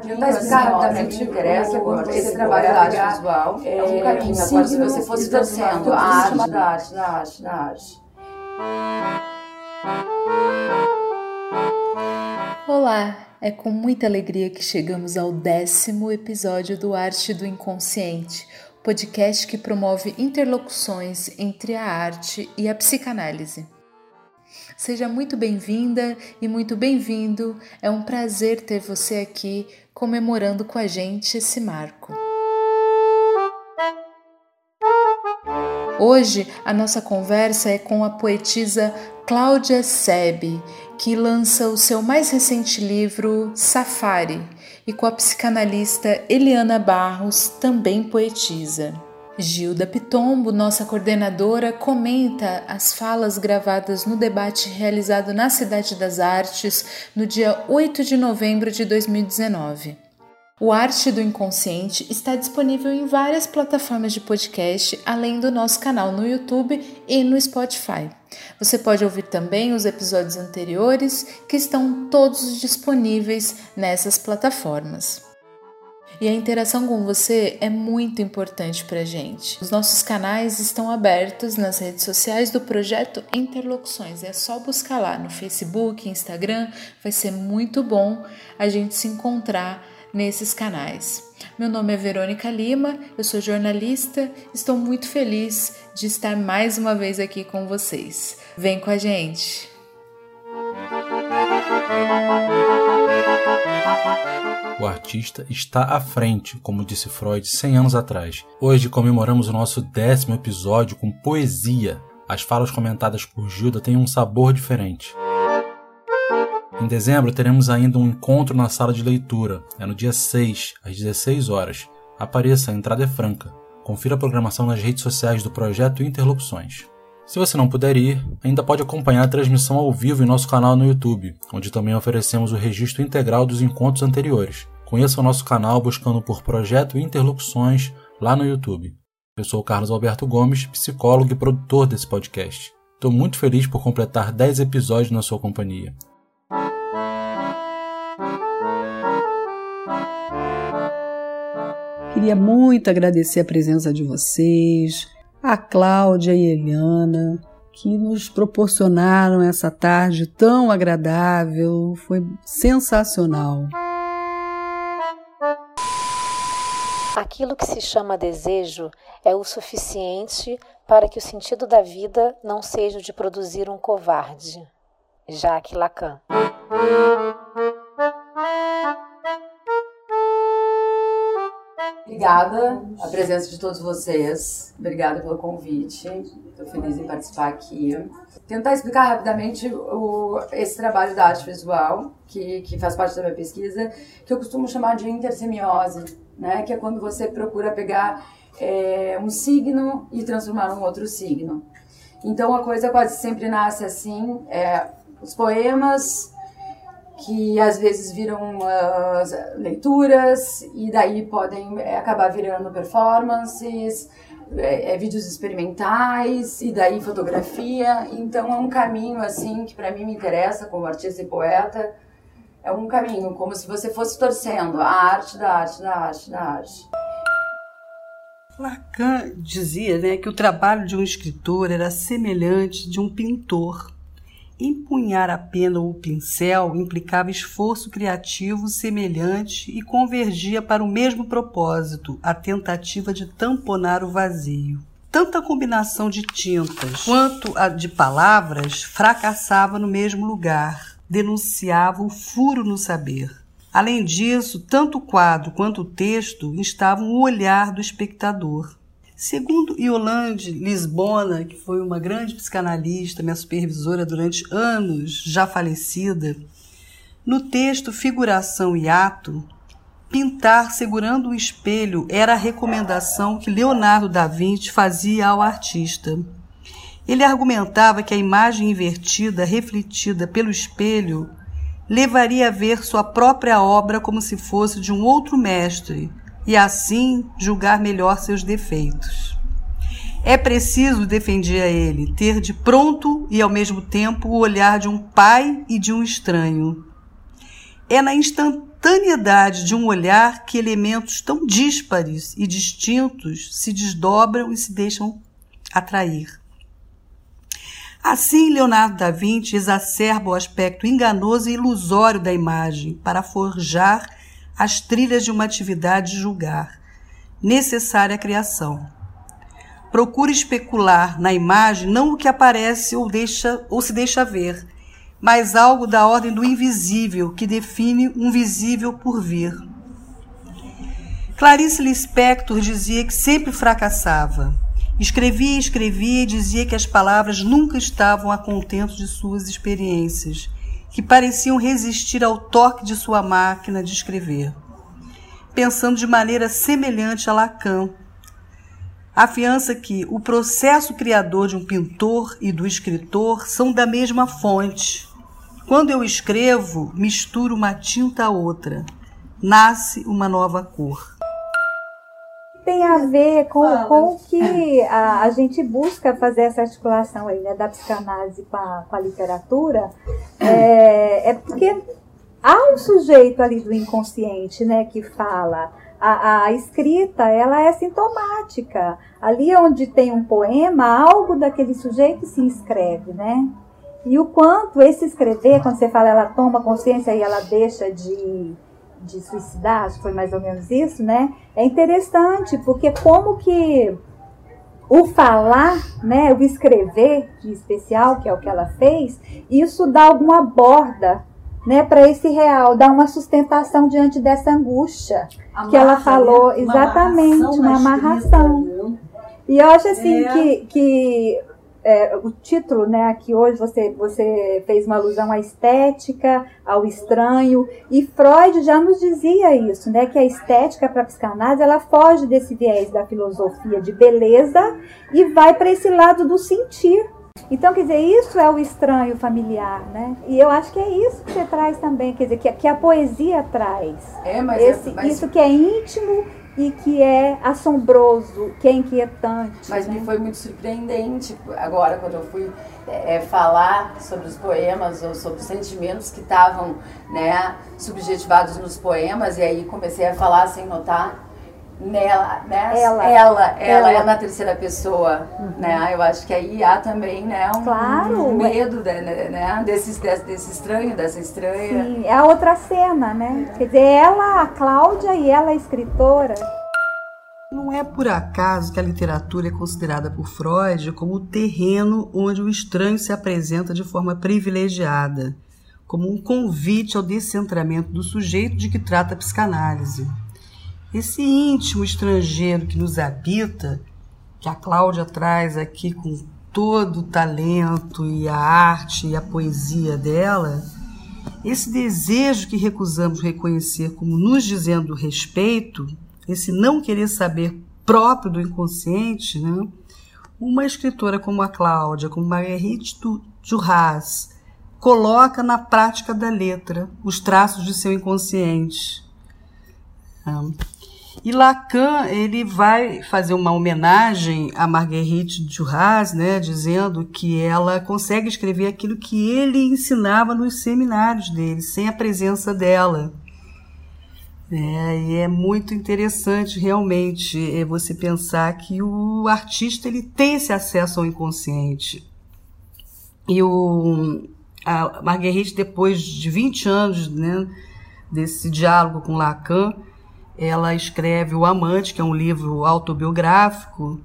Tentar explicar rapidamente me interessa quando esse trabalho da arte visual é, é um caminho, é como se você fosse torcendo a arte da arte, da arte, da arte. Olá, é com muita alegria que chegamos ao décimo episódio do Arte do Inconsciente, podcast que promove interlocuções entre a arte e a psicanálise. Seja muito bem-vinda e muito bem-vindo. É um prazer ter você aqui comemorando com a gente esse marco. Hoje a nossa conversa é com a poetisa Cláudia Sebe, que lança o seu mais recente livro Safari, e com a psicanalista Eliana Barros, também poetisa. Gilda Pitombo, nossa coordenadora, comenta as falas gravadas no debate realizado na Cidade das Artes no dia 8 de novembro de 2019. O Arte do Inconsciente está disponível em várias plataformas de podcast, além do nosso canal no YouTube e no Spotify. Você pode ouvir também os episódios anteriores, que estão todos disponíveis nessas plataformas. E a interação com você é muito importante para gente. Os nossos canais estão abertos nas redes sociais do projeto Interlocuções. É só buscar lá no Facebook, Instagram. Vai ser muito bom a gente se encontrar nesses canais. Meu nome é Verônica Lima, eu sou jornalista, estou muito feliz de estar mais uma vez aqui com vocês. Vem com a gente! O artista está à frente, como disse Freud 100 anos atrás. Hoje comemoramos o nosso décimo episódio com poesia. As falas comentadas por Gilda têm um sabor diferente. Em dezembro teremos ainda um encontro na sala de leitura. É no dia 6, às 16 horas. Apareça, a entrada é franca. Confira a programação nas redes sociais do projeto Interlocuções. Se você não puder ir, ainda pode acompanhar a transmissão ao vivo em nosso canal no YouTube, onde também oferecemos o registro integral dos encontros anteriores. Conheça o nosso canal buscando por Projeto Interlocuções lá no YouTube. Eu sou o Carlos Alberto Gomes, psicólogo e produtor desse podcast. Estou muito feliz por completar 10 episódios na sua companhia. Queria muito agradecer a presença de vocês, a Cláudia e a Eliana, que nos proporcionaram essa tarde tão agradável. Foi sensacional. Aquilo que se chama desejo é o suficiente para que o sentido da vida não seja o de produzir um covarde. Jacques Lacan. Obrigada a presença de todos vocês. Obrigada pelo convite. Estou feliz em participar aqui. Tentar explicar rapidamente o, esse trabalho da arte visual, que, que faz parte da minha pesquisa, que eu costumo chamar de intersemiose, né? que é quando você procura pegar é, um signo e transformar num outro signo. Então a coisa quase sempre nasce assim: é, os poemas que às vezes viram uh, leituras e daí podem é, acabar virando performances, é, é, vídeos experimentais e daí fotografia. Então é um caminho assim que para mim me interessa como artista e poeta. É um caminho como se você fosse torcendo a arte da arte da arte da arte. Lacan dizia né, que o trabalho de um escritor era semelhante de um pintor Empunhar a pena ou o pincel implicava esforço criativo semelhante e convergia para o mesmo propósito, a tentativa de tamponar o vazio. Tanta combinação de tintas quanto a de palavras fracassava no mesmo lugar, denunciava o furo no saber. Além disso, tanto o quadro quanto o texto instavam o olhar do espectador. Segundo Yolande Lisbona, que foi uma grande psicanalista, minha supervisora durante anos, já falecida, no texto Figuração e Ato, pintar segurando um espelho era a recomendação que Leonardo da Vinci fazia ao artista. Ele argumentava que a imagem invertida, refletida pelo espelho, levaria a ver sua própria obra como se fosse de um outro mestre, e assim julgar melhor seus defeitos. É preciso, defendia ele, ter de pronto e ao mesmo tempo o olhar de um pai e de um estranho. É na simultaneidade de um olhar que elementos tão díspares e distintos se desdobram e se deixam atrair. Assim, Leonardo da Vinci exacerba o aspecto enganoso e ilusório da imagem para forjar as trilhas de uma atividade de julgar, necessária à criação. Procura especular na imagem não o que aparece ou, deixa, ou se deixa ver, mas algo da ordem do invisível que define um visível por vir. Clarice Lispector dizia que sempre fracassava. Escrevia escrevia e dizia que as palavras nunca estavam a contento de suas experiências, que pareciam resistir ao toque de sua máquina de escrever. Pensando de maneira semelhante a Lacan, afiança que o processo criador de um pintor e do escritor são da mesma fonte. Quando eu escrevo, misturo uma tinta a outra, nasce uma nova cor tem a ver com, com o que a, a, gente busca fazer essa articulação aí, né, da psicanálise com a, com a literatura, é, é, porque há um sujeito ali do inconsciente, né, que fala. A, a escrita, ela é sintomática. Ali onde tem um poema, algo daquele sujeito se inscreve, né? E o quanto esse escrever, quando você fala ela toma consciência e ela deixa de de suicidar, acho que foi mais ou menos isso, né? É interessante, porque como que o falar, né, o escrever em especial, que é o que ela fez, isso dá alguma borda, né, para esse real, dá uma sustentação diante dessa angústia Amarra, que ela falou, né? uma exatamente, amarração uma amarração. E eu acho assim é. que, que é, o título, né, aqui hoje você, você fez uma alusão à estética, ao estranho, e Freud já nos dizia isso, né, que a estética para a psicanálise, ela foge desse viés da filosofia de beleza e vai para esse lado do sentir. Então, quer dizer, isso é o estranho familiar, né? E eu acho que é isso que você traz também, quer dizer, que, que a poesia traz. É, mas, é, Esse, é, mas... Isso que é íntimo e que é assombroso, que é inquietante. Mas né? me foi muito surpreendente agora quando eu fui é, falar sobre os poemas ou sobre os sentimentos que estavam né, subjetivados nos poemas e aí comecei a falar sem notar nela, né? Ela, ela, ela, ela é na terceira pessoa, uhum. né? Eu acho que aí há também, né, um, claro, um medo de, né, né, desse, desse, desse estranho, dessa estranha. Sim, é a outra cena, né? É. Quer dizer, ela, a Cláudia e ela a escritora. Não é por acaso que a literatura é considerada por Freud como o terreno onde o estranho se apresenta de forma privilegiada, como um convite ao descentramento do sujeito de que trata a psicanálise. Esse íntimo estrangeiro que nos habita, que a Cláudia traz aqui com todo o talento e a arte e a poesia dela, esse desejo que recusamos reconhecer como nos dizendo respeito, esse não querer saber próprio do inconsciente, né? uma escritora como a Cláudia, como Marguerite Duras, coloca na prática da letra os traços de seu inconsciente. E Lacan ele vai fazer uma homenagem a Marguerite Duras, né, dizendo que ela consegue escrever aquilo que ele ensinava nos seminários dele, sem a presença dela. É, e é muito interessante realmente é você pensar que o artista ele tem esse acesso ao inconsciente. E o, a Marguerite, depois de 20 anos né, desse diálogo com Lacan, ela escreve O Amante, que é um livro autobiográfico,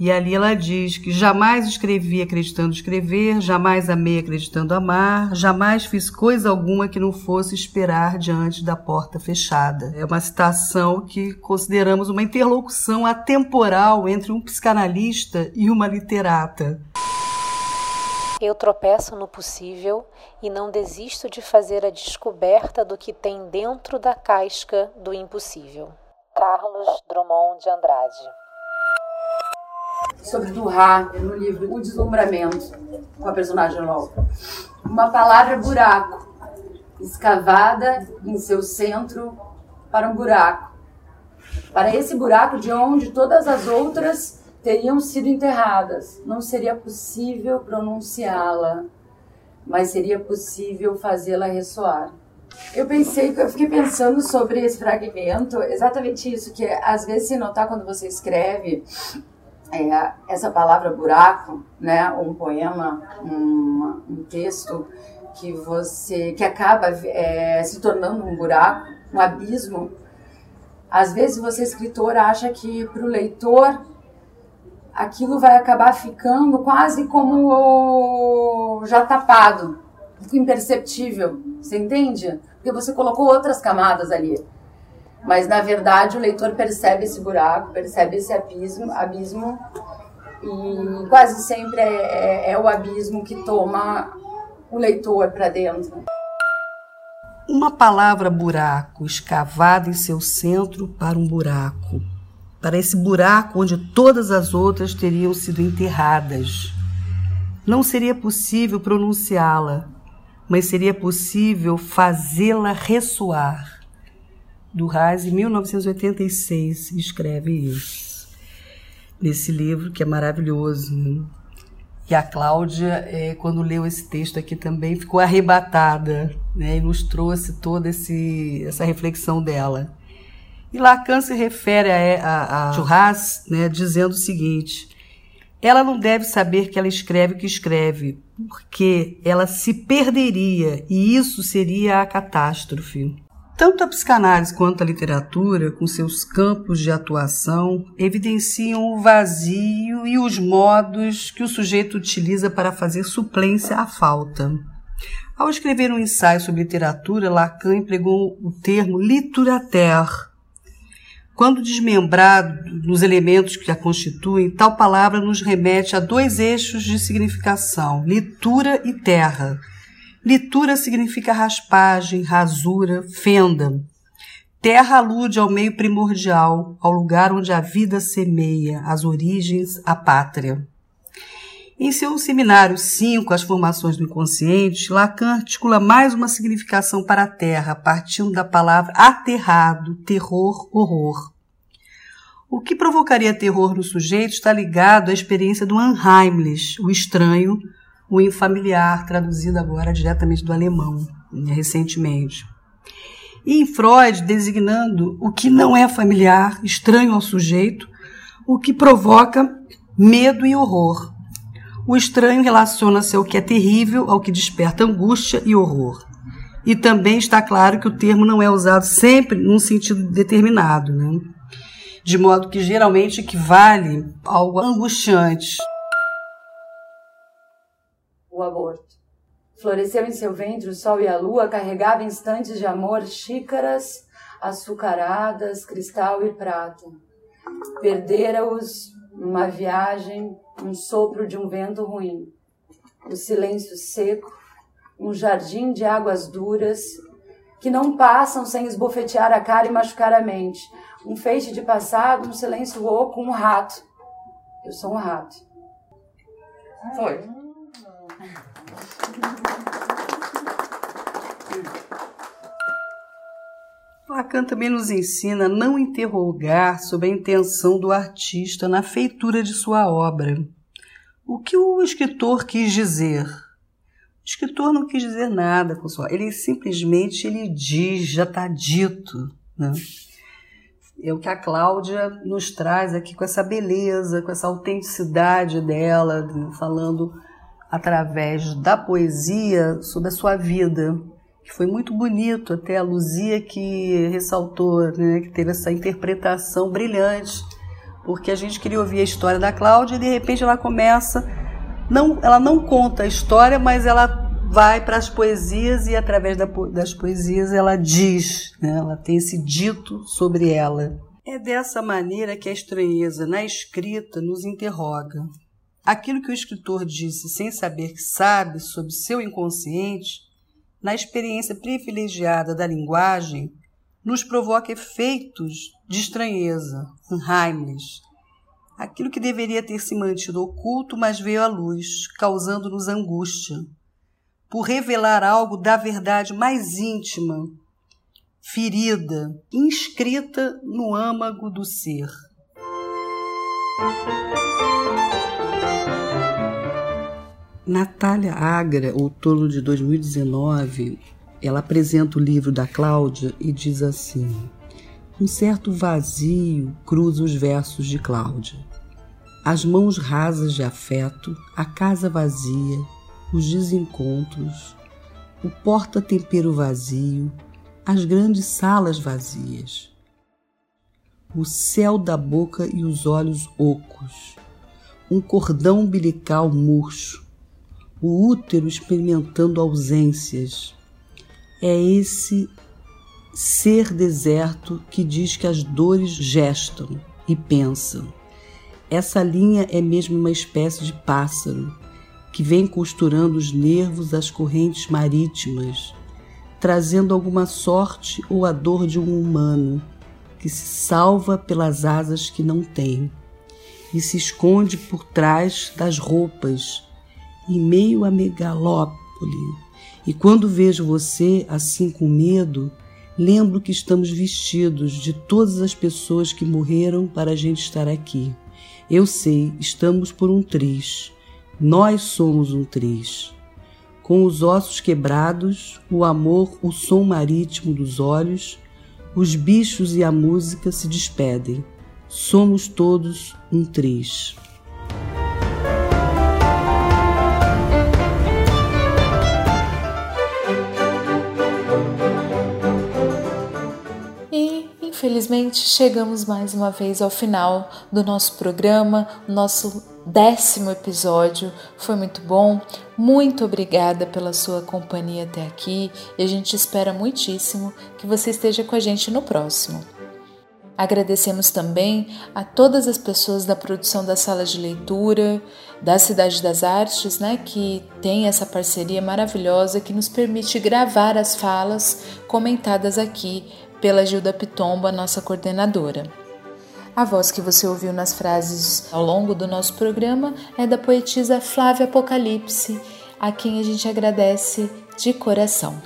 e ali ela diz que jamais escrevi acreditando escrever, jamais amei acreditando amar, jamais fiz coisa alguma que não fosse esperar diante da porta fechada. É uma citação que consideramos uma interlocução atemporal entre um psicanalista e uma literata. Eu tropeço no possível e não desisto de fazer a descoberta do que tem dentro da casca do impossível. Carlos Drummond de Andrade. Sobre Durra, no livro O Deslumbramento, com a personagem LOL. Uma palavra buraco, escavada em seu centro para um buraco. Para esse buraco de onde todas as outras teriam sido enterradas. Não seria possível pronunciá-la, mas seria possível fazê-la ressoar. Eu pensei, eu fiquei pensando sobre esse fragmento, exatamente isso, que às vezes se notar quando você escreve é, essa palavra buraco, né, um poema, um, um texto que você que acaba é, se tornando um buraco, um abismo. Às vezes você escritor acha que para o leitor aquilo vai acabar ficando quase como já tapado, imperceptível, você entende? Porque você colocou outras camadas ali. Mas na verdade o leitor percebe esse buraco, percebe esse abismo, abismo e quase sempre é, é, é o abismo que toma o leitor para dentro. Uma palavra buraco escavada em seu centro para um buraco, para esse buraco onde todas as outras teriam sido enterradas. Não seria possível pronunciá-la, mas seria possível fazê-la ressoar Reis, em 1986, escreve isso. Nesse livro, que é maravilhoso. Né? E a Cláudia, é, quando leu esse texto aqui também, ficou arrebatada né? e nos trouxe toda esse, essa reflexão dela. E Lacan se refere a, a, a Churras, né, dizendo o seguinte: ela não deve saber que ela escreve o que escreve, porque ela se perderia e isso seria a catástrofe. Tanto a psicanálise quanto a literatura, com seus campos de atuação, evidenciam o vazio e os modos que o sujeito utiliza para fazer suplência à falta. Ao escrever um ensaio sobre literatura, Lacan empregou o termo literateur. Quando desmembrado nos elementos que a constituem, tal palavra nos remete a dois eixos de significação, litura e terra, Litura significa raspagem, rasura, fenda. Terra alude ao meio primordial, ao lugar onde a vida semeia, as origens, a pátria. Em seu seminário 5, As Formações do Inconsciente, Lacan articula mais uma significação para a terra, partindo da palavra aterrado, terror, horror. O que provocaria terror no sujeito está ligado à experiência do Unheimlich, o estranho, o infamiliar, traduzido agora diretamente do alemão, né, recentemente. E em Freud, designando o que não é familiar, estranho ao sujeito, o que provoca medo e horror. O estranho relaciona-se ao que é terrível, ao que desperta angústia e horror. E também está claro que o termo não é usado sempre num sentido determinado, né? de modo que geralmente equivale a algo angustiante o aborto. Floresceu em seu ventre o sol e a lua, carregava instantes de amor, xícaras açucaradas, cristal e prata. Perdera-os uma viagem, um sopro de um vento ruim. O silêncio seco, um jardim de águas duras que não passam sem esbofetear a cara e machucar a mente. Um feixe de passado, um silêncio oco, um rato. Eu sou um rato. Foi. Lacan também nos ensina a não interrogar sobre a intenção do artista na feitura de sua obra. O que o escritor quis dizer? O escritor não quis dizer nada sua, ele simplesmente ele diz, já está dito, né? É o que a Cláudia nos traz aqui com essa beleza, com essa autenticidade dela, falando através da poesia sobre a sua vida, que foi muito bonito, até a Luzia que ressaltou, né, que teve essa interpretação brilhante, porque a gente queria ouvir a história da Cláudia e de repente ela começa, não, ela não conta a história, mas ela vai para as poesias e através da, das poesias ela diz, né, ela tem esse dito sobre ela. É dessa maneira que a estranheza na escrita nos interroga. Aquilo que o escritor disse sem saber que sabe sobre seu inconsciente, na experiência privilegiada da linguagem, Natália Agra, outono de 2019, ela apresenta o livro da Cláudia e diz assim: Um certo vazio cruza os versos de Cláudia. As mãos rasas de afeto, a casa vazia, os desencontros, o porta-tempero vazio, as grandes salas vazias, o céu da boca e os olhos ocos, um cordão umbilical murcho, o útero experimentando ausências. É esse ser deserto que diz que as dores gestam e pensam. Essa linha é mesmo uma espécie de pássaro que vem costurando os nervos às correntes marítimas, trazendo alguma sorte ou a dor de um humano que se salva pelas asas que não tem e se esconde por trás das roupas, em meio à megalópole. E quando vejo você assim com medo, lembro que estamos vestidos de todas as pessoas que morreram para a gente estar aqui. Eu sei, estamos por um triz nós somos um triz. Com os ossos quebrados, o amor, o som marítimo dos olhos, os bichos e a música se despedem. Somos todos um triz. Infelizmente, chegamos mais uma vez ao final do nosso programa, nosso décimo episódio. Foi muito bom. Muito obrigada pela sua companhia até aqui e a gente espera muitíssimo que você esteja com a gente no próximo. Agradecemos também a todas as pessoas da produção da sala de leitura, da Cidade das Artes, né, que tem essa parceria maravilhosa que nos permite gravar as falas comentadas aqui pela Gilda Pitomba, nossa coordenadora. A voz que você ouviu nas frases ao longo do nosso programa é da poetisa Flávia Apocalipse, a quem a gente agradece de coração.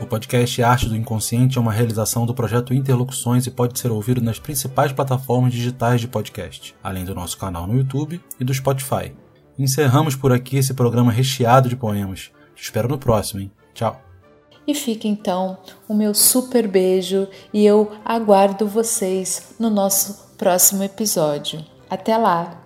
O podcast Arte do Inconsciente é uma realização do projeto Interlocuções e pode ser ouvido nas principais plataformas digitais de podcast, além do nosso canal no YouTube e do Spotify. Encerramos por aqui esse programa recheado de poemas. Te espero no próximo, hein? Tchau! E fica então o meu super beijo e eu aguardo vocês no nosso próximo episódio. Até lá!